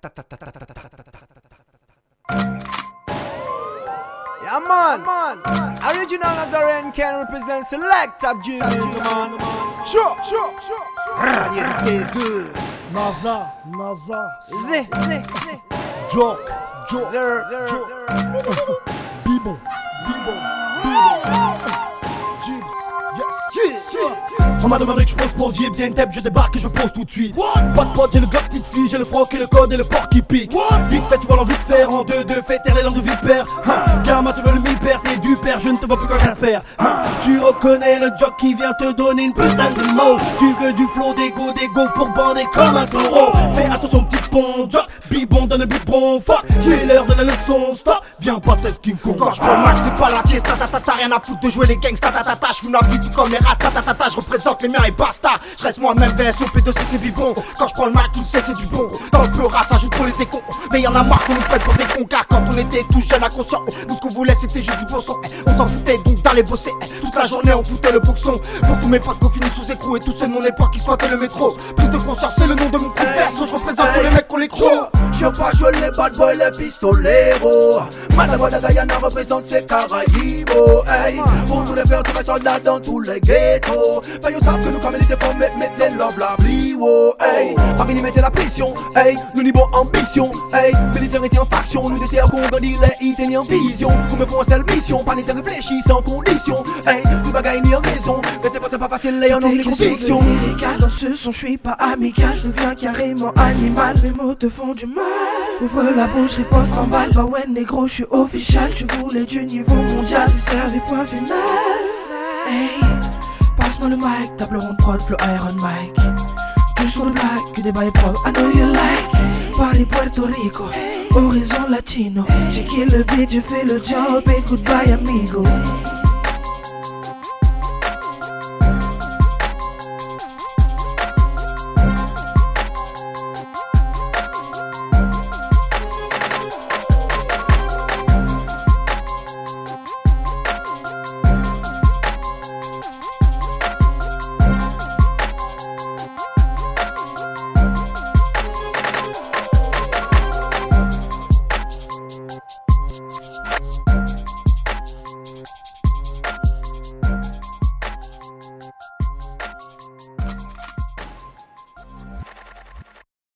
Yeah man, original Nazarene can represent select of genius, man. Sure, sure, sure, sure. Réalité 2. NASA, NASA, Z, Z, Z. Joke, Joke, Joke. On m'a demandé que je pose pour y'a une tête, je débarque et je pose tout de suite. Pas de pote, j'ai le glock, petite fille, j'ai le froc et le code et le porc qui pique. Vite fait, tu vois l'envie de faire en deux, deux, fait taire les langues de vipère. Hein, Gamma, tu veux le mi-père, t'es du père, je ne te vois plus qu'un Casper. Hein, tu reconnais le jock qui vient te donner une putain de mots. Tu veux du flow, des go, des go pour bander comme un taureau. Fais attention, petit pont, jock, bibon, donne le bibon, fuck. C'est l'heure de la leçon, stop. Viens pas test King Kong. Quand je prends le max, c'est pas la pièce, ta ta ta ta, rien à foutre de jouer les gangs, ta ta ta ta, j'fume la vie tout comme les races, ta ta ta ta, je représente les miens et basta. Je reste moi-même VSOP de c'est bibon. Quand je prends le max, tu le sais, c'est du bon. Dans le peur, ça joue pour les décons. Mais y'en a marre qu'on nous prenne pour des cons, car quand on était tout jeune, inconscient, nous ce qu'on voulait c'était juste du bon son. Eh, On s'en foutait donc d'aller bosser. Eh, Toute la journée, on foutait le boxon. Pour tous mes potes qu'on finit sous écrou et tous ceux de mon époque qui souhaitaient le métro. Prise de conscience, c'est le nom de mon coup perso. Je représente tous les mecs qu'on les croit. Pas jouer les bad boys, les pistoleros. Madame de Guyana représente ses Caraïbes. Hey, pour tous les faire tous les soldats dans tous les ghettos. Ben, ils savent que nous, comme étaient forts, mettez leur blabli. Oh, hey, Paris, nous mettez la pression. Hey, nous niveau ambition. Hey, militaire était en faction. Nous déterre qu'on grandit les ni en vision. Vous me pour seule mission. Pas nécessaire réfléchir sans condition. Hey, bagaille ni en raison. Mais c'est pas, c'est pas facile, les en convictions. lyrical dans ce son, je suis pas amical, je deviens carrément animal, mes mots te font du mal. Ouvre la bouche, riposte en balle, bah ouais négro, je suis official, tu voulais du niveau mondial, tu servi point final. Hey, passe-moi le mic, table ronde prod, flow Iron Mike. Du son de blague, que des bails pro, I know you like. Paris, Puerto Rico, horizon latino. J'ai kill le beat, j'ai fait le job, et goodbye amigo. you.